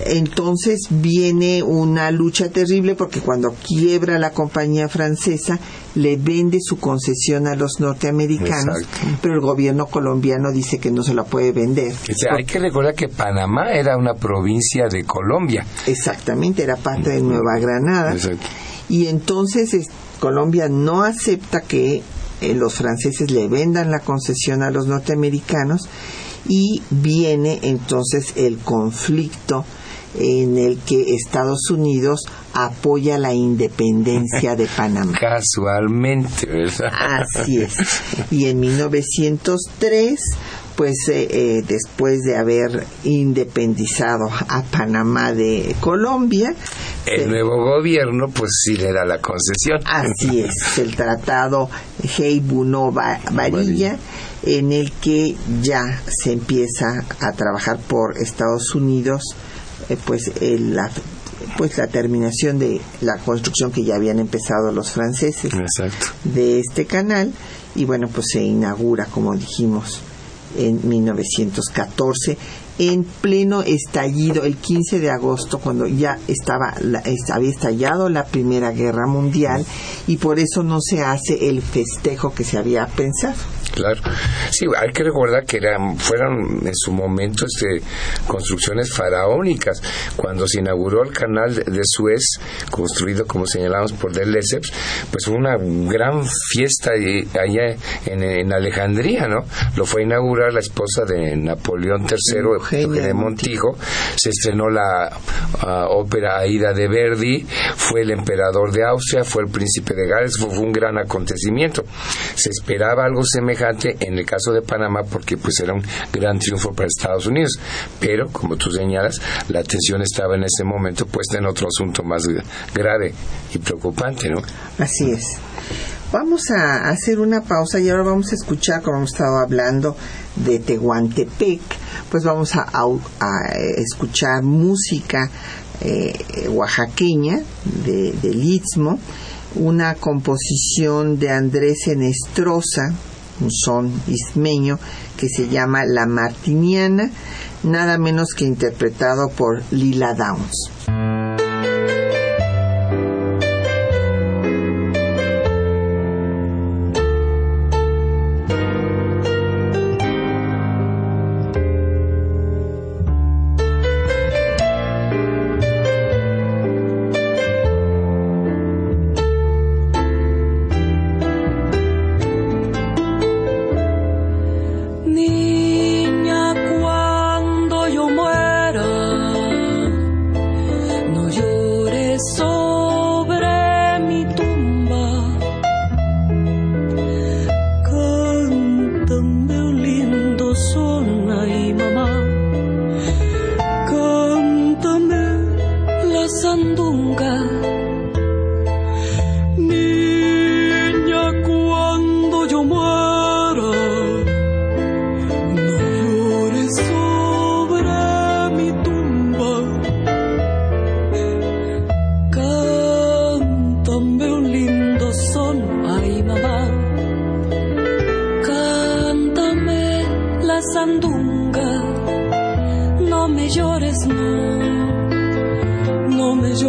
entonces viene una lucha terrible porque cuando quiebra la compañía francesa le vende su concesión a los norteamericanos, Exacto. pero el gobierno colombiano dice que no se la puede vender. O sea, hay que recordar que Panamá era una provincia de Colombia. Exactamente, era parte de Nueva Granada. Exacto. Y entonces es- Colombia no acepta que eh, los franceses le vendan la concesión a los norteamericanos y viene entonces el conflicto en el que Estados Unidos apoya la independencia de Panamá. Casualmente, ¿verdad? Así es. Y en 1903, pues eh, eh, después de haber independizado a Panamá de Colombia, El se- nuevo gobierno, pues sí le da la concesión. Así es, el tratado Heibuno-Varilla, en el que ya se empieza a trabajar por Estados Unidos, eh, pues, el- la, pues la terminación de la construcción que ya habían empezado los franceses Exacto. de este canal y bueno pues se inaugura como dijimos en 1914 en pleno estallido el 15 de agosto cuando ya estaba la- había estallado la primera guerra mundial y por eso no se hace el festejo que se había pensado Claro. Sí, hay que recordar que eran, fueron en su momento este, construcciones faraónicas. Cuando se inauguró el canal de, de Suez, construido, como señalamos, por Del Lesseps, pues fue una gran fiesta allá en, en Alejandría, ¿no? Lo fue a inaugurar la esposa de Napoleón III, Eugenia de Montijo. Se estrenó la ah, ópera Aida de Verdi, fue el emperador de Austria, fue el príncipe de Gales, fue, fue un gran acontecimiento. Se esperaba algo semejante en el caso de Panamá porque pues era un gran triunfo para Estados Unidos, pero como tú señalas, la atención estaba en ese momento puesta en otro asunto más gra- grave y preocupante, ¿no? Así es. Vamos a hacer una pausa y ahora vamos a escuchar, como hemos estado hablando de Tehuantepec, pues vamos a, escuchar música eh, oaxaqueña de, del Istmo, una composición de Andrés Enestrosa, un son ismeño que se llama La Martiniana, nada menos que interpretado por Lila Downs.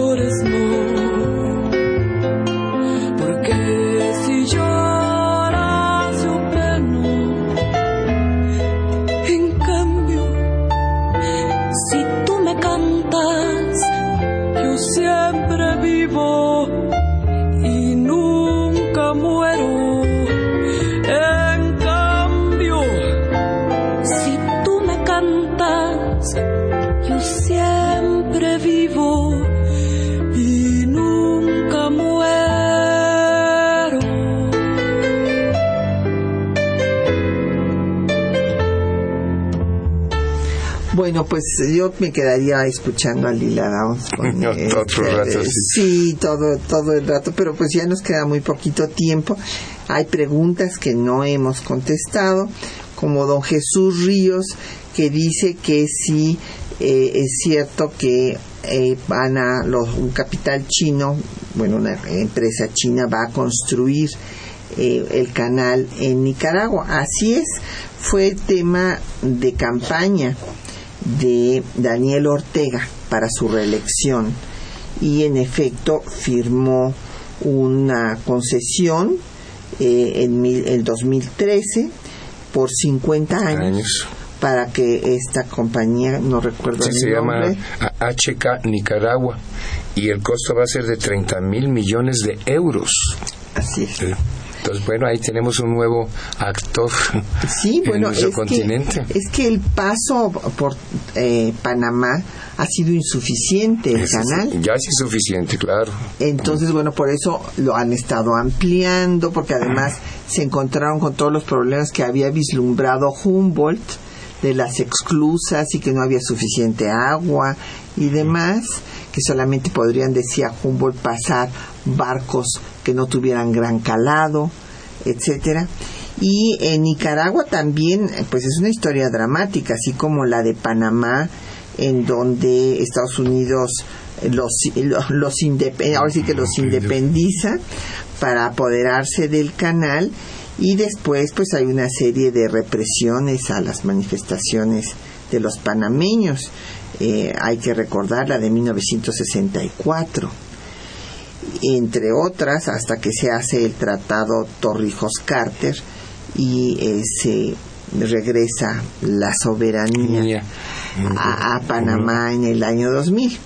coração. Yo me quedaría escuchando a Lila Downs. con, No, este, todo el rato, sí. sí, todo, todo el rato, pero pues ya nos queda muy poquito tiempo. Hay preguntas que no hemos contestado, como don Jesús Ríos, que dice que sí eh, es cierto que eh, van a los, un capital chino, bueno, una empresa china va a construir eh, el canal en Nicaragua. Así es, fue tema de campaña de Daniel Ortega para su reelección y en efecto firmó una concesión eh, en mil- el 2013 por 50 años, Años. para que esta compañía, no recuerdo Sí, el se llama nombre, a- HK Nicaragua y el costo va a ser de 30 mil millones de euros. así es. Entonces, bueno, ahí tenemos un nuevo actor Sí, en bueno, nuestro es continente. que, es que el paso por eh, Panamá ha sido insuficiente el Es- es- canal. Ya es insuficiente, claro. Entonces, bueno, por eso lo han estado ampliando, porque además se encontraron con todos los problemas que había vislumbrado Humboldt de las exclusas y que no había suficiente agua y demás, que solamente podrían, decía Humboldt, pasar barcos que no tuvieran gran calado, etcétera. Y en Nicaragua también, pues es una historia dramática, así como la de Panamá, en donde Estados Unidos los, los, los indepe- ahora sí que los independiza para apoderarse del canal y después pues hay una serie de represiones a las manifestaciones de los panameños. Eh, hay que recordar la de 1964 entre otras, hasta que se hace el tratado Torrijos-Carter y eh, se regresa la soberanía a, a Panamá en el año 2000.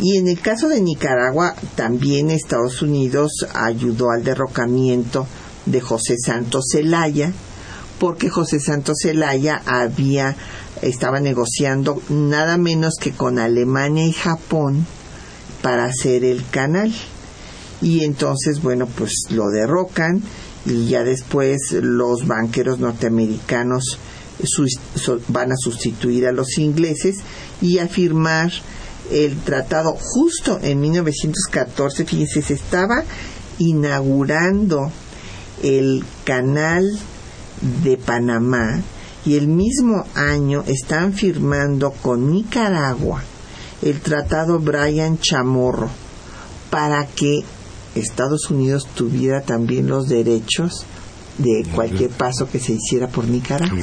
Y en el caso de Nicaragua, también Estados Unidos ayudó al derrocamiento de José Santos Zelaya, porque José Santos Zelaya había, estaba negociando nada menos que con Alemania y Japón para hacer el canal. Y entonces, bueno, pues lo derrocan y ya después los banqueros norteamericanos van a sustituir a los ingleses y a firmar el tratado justo en 1914, fíjense, se estaba inaugurando el canal de Panamá y el mismo año están firmando con Nicaragua el tratado Brian Chamorro para que Estados Unidos tuviera también los derechos de cualquier paso que se hiciera por Nicaragua.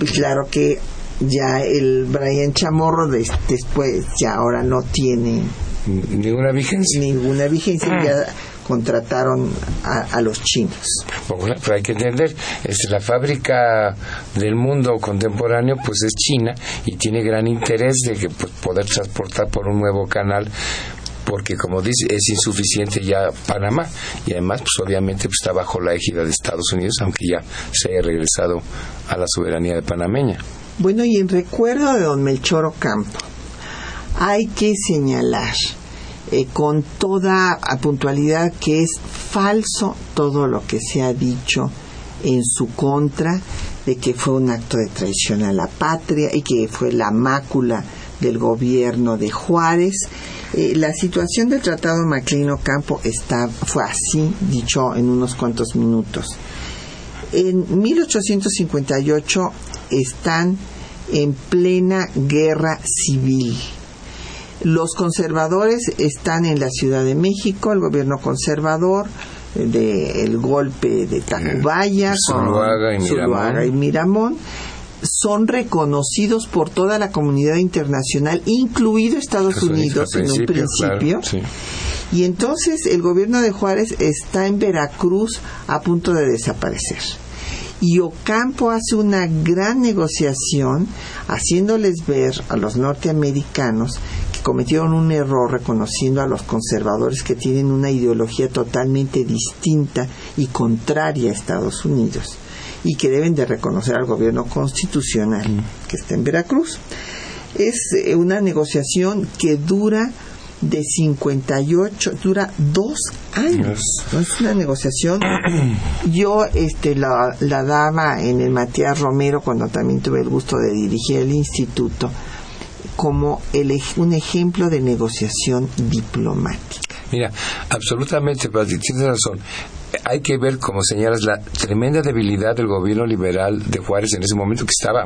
Y claro que ya el Brian Chamorro des- después ya ahora no tiene Ninguna vigencia. ninguna vigencia, Ah. ya contrataron a, a los chinos. Bueno, pero hay que entender, este, la fábrica del mundo contemporáneo pues es China y tiene gran interés de que pues, poder transportar por un nuevo canal porque como dice es insuficiente ya Panamá y además pues obviamente pues, está bajo la égida de Estados Unidos aunque ya se haya regresado a la soberanía de panameña. Bueno, y en recuerdo de don Melchor Ocampo, hay que señalar eh, con toda puntualidad que es falso todo lo que se ha dicho en su contra de que fue un acto de traición a la patria y que fue la mácula del gobierno de Juárez. Eh, la situación del Tratado Maclino Campo está, fue así, dicho en unos cuantos minutos. En 1858 están en plena guerra civil. Los conservadores están en la Ciudad de México, el gobierno conservador del golpe de Tacubaya, Zuluaga y. Zuluaga y Miramón, son reconocidos por toda la comunidad internacional, incluido Estados Estados Unidos en un principio. claro, sí. Y entonces el gobierno de Juárez está en Veracruz a punto de desaparecer. Y Ocampo hace una gran negociación haciéndoles ver a los norteamericanos cometieron un error reconociendo a los conservadores que tienen una ideología totalmente distinta y contraria a Estados Unidos y que deben de reconocer al gobierno constitucional que está en Veracruz. Es eh, una negociación que dura de 58, dura dos años. ¿no? Es una negociación. Yo este, la, la daba en el Matías Romero cuando también tuve el gusto de dirigir el instituto como el un ejemplo de negociación diplomática. Mira, absolutamente, Pati, tienes razón. Hay que ver, como señalas, la tremenda debilidad del gobierno liberal de Juárez en ese momento que estaba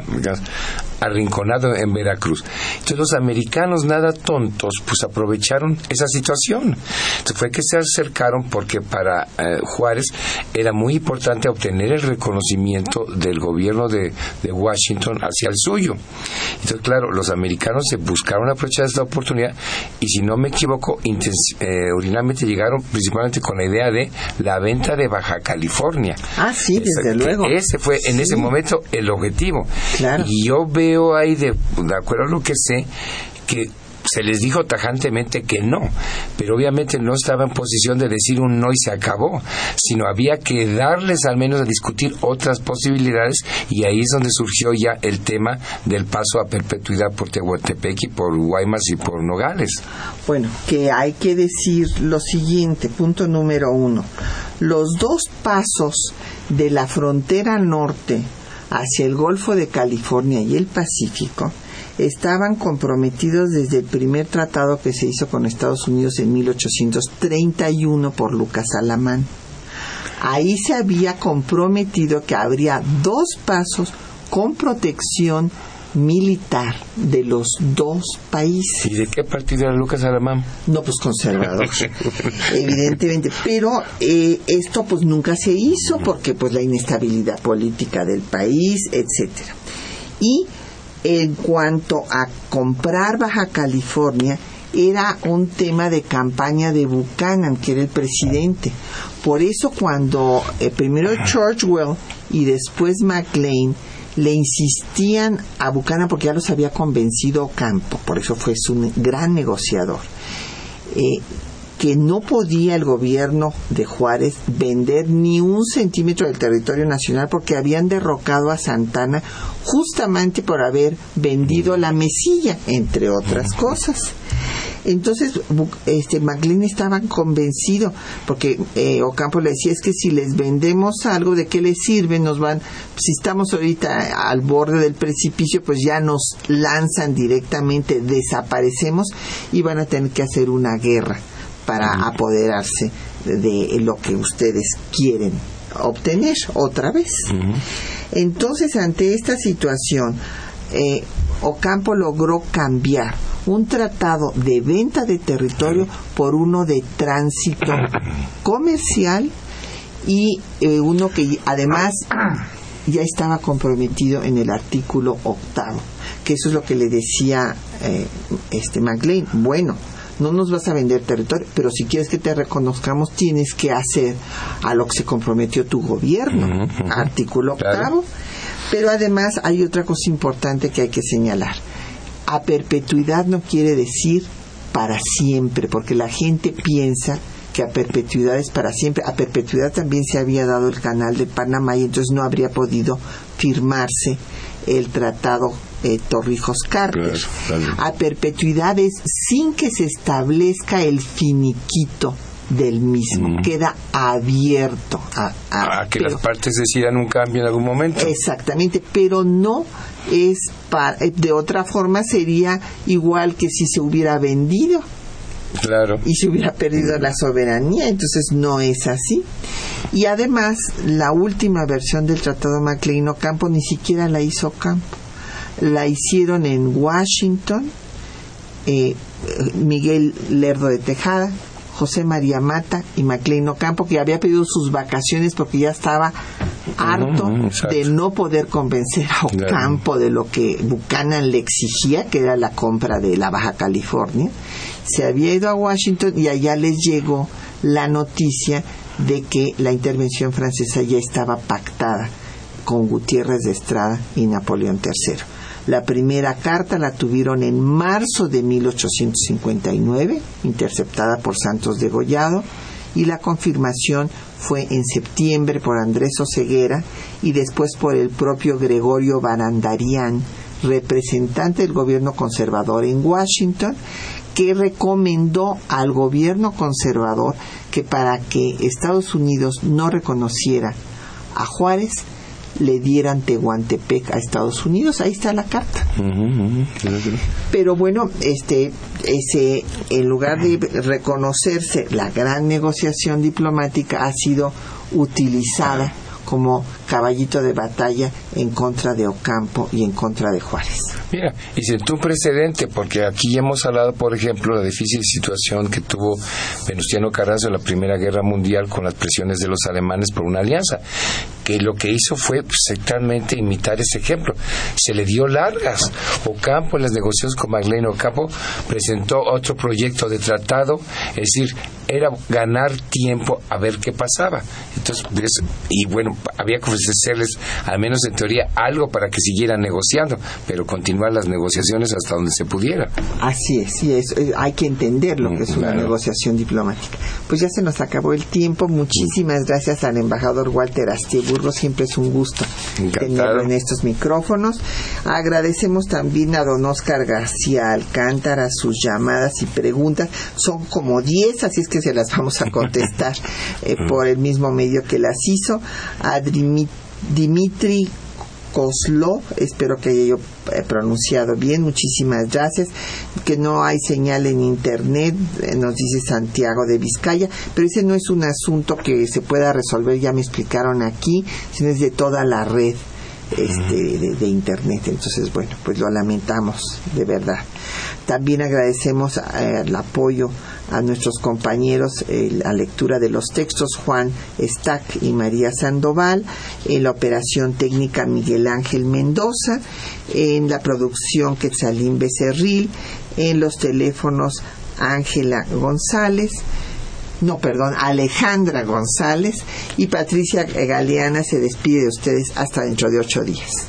arrinconado en Veracruz. Entonces los americanos, nada tontos, pues aprovecharon esa situación. Entonces fue que se acercaron porque para eh, Juárez era muy importante obtener el reconocimiento del gobierno de, Washington hacia el suyo. Entonces, claro, los americanos se buscaron aprovechar esta oportunidad y si no me equivoco, eh, originalmente llegaron principalmente con la idea de la venta de Baja California. Ah, sí, desde Esa- luego. Ese fue en ese momento el objetivo. Claro. Y yo veo ahí, de, de acuerdo a lo que sé, que se les dijo tajantemente que no, pero obviamente no estaba en posición de decir un no y se acabó, sino había que darles al menos a discutir otras posibilidades y ahí es donde surgió ya el tema del paso a perpetuidad por Tehuantepec y por Guaymas y por Nogales. Bueno, que hay que decir lo siguiente, punto número uno. Los dos pasos de la frontera norte hacia el Golfo de California y el Pacífico estaban comprometidos desde el primer tratado que se hizo con Estados Unidos en 1831 por Lucas Alamán. Ahí se había comprometido que habría dos pasos con protección militar de los dos países. ¿Y de qué partido era Lucas Alamán? No, pues conservador, evidentemente. Pero eh, esto pues nunca se hizo porque pues la inestabilidad política del país, etcétera. Y en cuanto a comprar Baja California, era un tema de campaña de Buchanan, que era el presidente. Por eso cuando eh, primero Churchwell y después McLean le insistían a Buchanan porque ya los había convencido Ocampo, por eso fue su gran negociador, eh, que no podía el gobierno de Juárez vender ni un centímetro del territorio nacional porque habían derrocado a Santana justamente por haber vendido la mesilla, entre otras cosas. Entonces, este McLean estaba convencido, porque eh, Ocampo le decía, es que si les vendemos algo, ¿de qué les sirve? Nos van, si estamos ahorita al borde del precipicio, pues ya nos lanzan directamente, desaparecemos y van a tener que hacer una guerra para apoderarse de lo que ustedes quieren obtener otra vez. Entonces, ante esta situación, eh, Ocampo logró cambiar un tratado de venta de territorio por uno de tránsito comercial y eh, uno que además ya estaba comprometido en el artículo octavo, que eso es lo que le decía eh, este McLean. Bueno, no nos vas a vender territorio, pero si quieres que te reconozcamos tienes que hacer a lo que se comprometió tu gobierno. Artículo Claro. octavo. Pero además hay otra cosa importante que hay que señalar. A perpetuidad no quiere decir para siempre, porque la gente piensa que a perpetuidad es para siempre. A perpetuidad también se había dado el canal de Panamá y entonces no habría podido firmarse el tratado eh, Torrijos-Carter. Claro, claro. A perpetuidad es sin que se establezca el finiquito del mismo. Mm. Queda abierto a, a- A que pero- las partes decidan un cambio en algún momento. Exactamente, pero no es para, eh, de otra forma sería igual que si se hubiera vendido Claro. y se hubiera perdido la soberanía, entonces no es así. Y además, la última versión del Tratado MacLean Ocampo ni siquiera la hizo Ocampo. La hicieron en Washington eh, Miguel Lerdo de Tejada, José María Mata y MacLean Ocampo, que había pedido sus vacaciones porque ya estaba harto exacto. de no poder convencer a Claro. Ocampo de lo que Buchanan le exigía, que era la compra de la Baja California. Se había ido a Washington y allá les llegó la noticia de que la intervención francesa ya estaba pactada con Gutiérrez de Estrada y Napoleón III. La primera carta la tuvieron en marzo de 1859, interceptada por Santos de Gollado, y la confirmación fue en septiembre por Andrés Oceguera y después por el propio Gregorio Barandarian, representante del gobierno conservador en Washington, que recomendó al gobierno conservador que para que Estados Unidos no reconociera a Juárez, le dieran Tehuantepec a Estados Unidos. Ahí está la carta. Pero bueno, este, ese, en lugar de reconocerse la gran negociación diplomática, ha sido utilizada como caballito de batalla en contra de Ocampo y en contra de Juárez. Mira, y sentó un precedente, porque aquí hemos hablado, por ejemplo, la difícil situación que tuvo Venustiano Carranza en la Primera Guerra Mundial con las presiones de los alemanes por una alianza, que lo que hizo fue pues, exactamente imitar ese ejemplo. Se le dio largas. Ocampo, en las negociaciones con Magdaleno Ocampo, presentó otro proyecto de tratado, es decir, era ganar tiempo a ver qué pasaba. Entonces, pues, y bueno, había que ofrecerles, al menos en teoría, algo para que siguieran negociando, pero continuar las negociaciones hasta donde se pudiera. Así es, sí, es, eh, hay que entender lo Mm, que es una claro. negociación diplomática. Pues ya se nos acabó el tiempo. Muchísimas gracias al embajador Walter Astieburgo. Siempre es un gusto Encantado. tenerlo en estos micrófonos. Agradecemos también a don Oscar García Alcántara sus llamadas y preguntas. Son como 10, así es que se las vamos a contestar eh, por el mismo medio que las hizo. A Drimi- Dimitri Koslov, espero que haya yo eh, pronunciado bien, muchísimas gracias, que no hay señal en internet, eh, nos dice Santiago de Vizcaya, pero ese no es un asunto que se pueda resolver, ya me explicaron aquí, sino es de toda la red este, de, de internet, entonces bueno, pues lo lamentamos, de verdad. También agradecemos eh, el apoyo a nuestros compañeros en la lectura de los textos Juan Stack y María Sandoval, en la operación técnica Miguel Ángel Mendoza, en la producción Quetzalín Becerril, en los teléfonos Ángela González, no, perdón, Alejandra González y Patricia Galeana se despide de ustedes hasta dentro de ocho días.